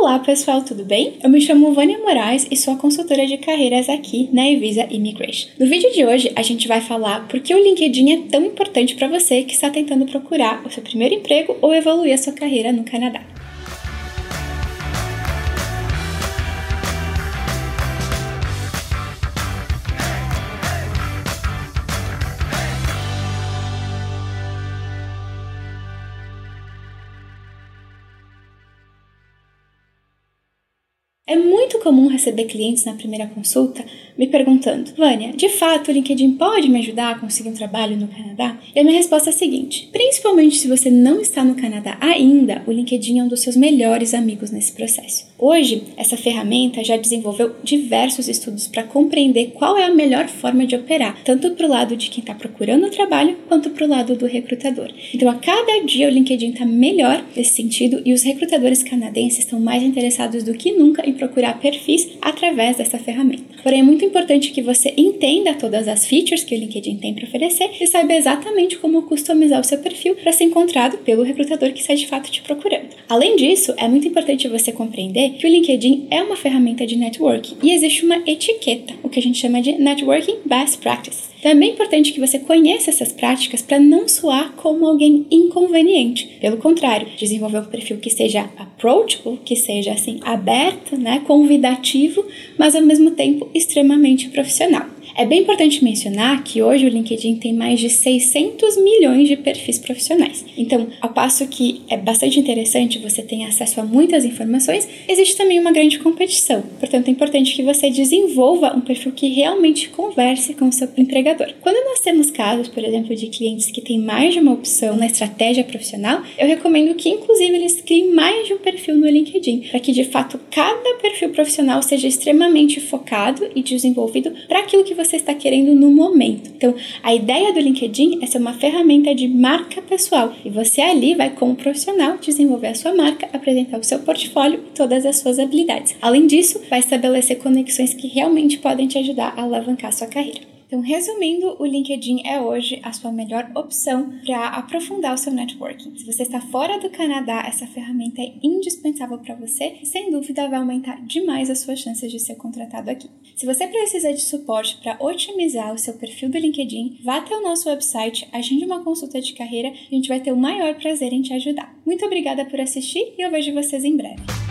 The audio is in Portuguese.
Olá pessoal, tudo bem? Eu me chamo Vânia Moraes e sou a consultora de carreiras aqui na Evisa Immigration. No vídeo de hoje a gente vai falar por que o LinkedIn é tão importante para você que está tentando procurar o seu primeiro emprego ou evoluir a sua carreira no Canadá. É muito comum receber clientes na primeira consulta me perguntando: Vânia, de fato o LinkedIn pode me ajudar a conseguir um trabalho no Canadá? E a minha resposta é a seguinte: principalmente se você não está no Canadá ainda, o LinkedIn é um dos seus melhores amigos nesse processo. Hoje, essa ferramenta já desenvolveu diversos estudos para compreender qual é a melhor forma de operar, tanto para o lado de quem está procurando trabalho quanto para o lado do recrutador. Então, a cada dia o LinkedIn está melhor nesse sentido e os recrutadores canadenses estão mais interessados do que nunca em procurar perfis através dessa ferramenta. Porém, é muito importante que você entenda todas as features que o LinkedIn tem para oferecer e saiba exatamente como customizar o seu perfil para ser encontrado pelo recrutador que está de fato te procurando. Além disso, é muito importante você compreender que o LinkedIn é uma ferramenta de networking e existe uma etiqueta, o que a gente chama de Networking Best Practices. Então é importante que você conheça essas práticas para não soar como alguém inconveniente. Pelo contrário, desenvolver um perfil que seja approachable, que seja assim aberto, né, convidativo, mas ao mesmo tempo extremamente profissional. É bem importante mencionar que hoje o LinkedIn tem mais de 600 milhões de perfis profissionais. Então, ao passo que é bastante interessante você ter acesso a muitas informações, existe também uma grande competição. Portanto, é importante que você desenvolva um perfil que realmente converse com o seu empregador. Quando nós temos casos, por exemplo, de clientes que têm mais de uma opção na estratégia profissional, eu recomendo que, inclusive, eles criem mais de um perfil no LinkedIn, para que de fato cada perfil profissional seja extremamente focado e desenvolvido para aquilo que você está querendo no momento. Então, a ideia do LinkedIn é ser uma ferramenta de marca pessoal e você ali vai, como profissional, desenvolver a sua marca, apresentar o seu portfólio e todas as suas habilidades. Além disso, vai estabelecer conexões que realmente podem te ajudar a alavancar sua carreira. Então, resumindo, o LinkedIn é hoje a sua melhor opção para aprofundar o seu networking. Se você está fora do Canadá, essa ferramenta é indispensável para você e, sem dúvida, vai aumentar demais as suas chances de ser contratado aqui. Se você precisa de suporte para otimizar o seu perfil do LinkedIn, vá até o nosso website, agende uma consulta de carreira a gente vai ter o maior prazer em te ajudar. Muito obrigada por assistir e eu vejo vocês em breve.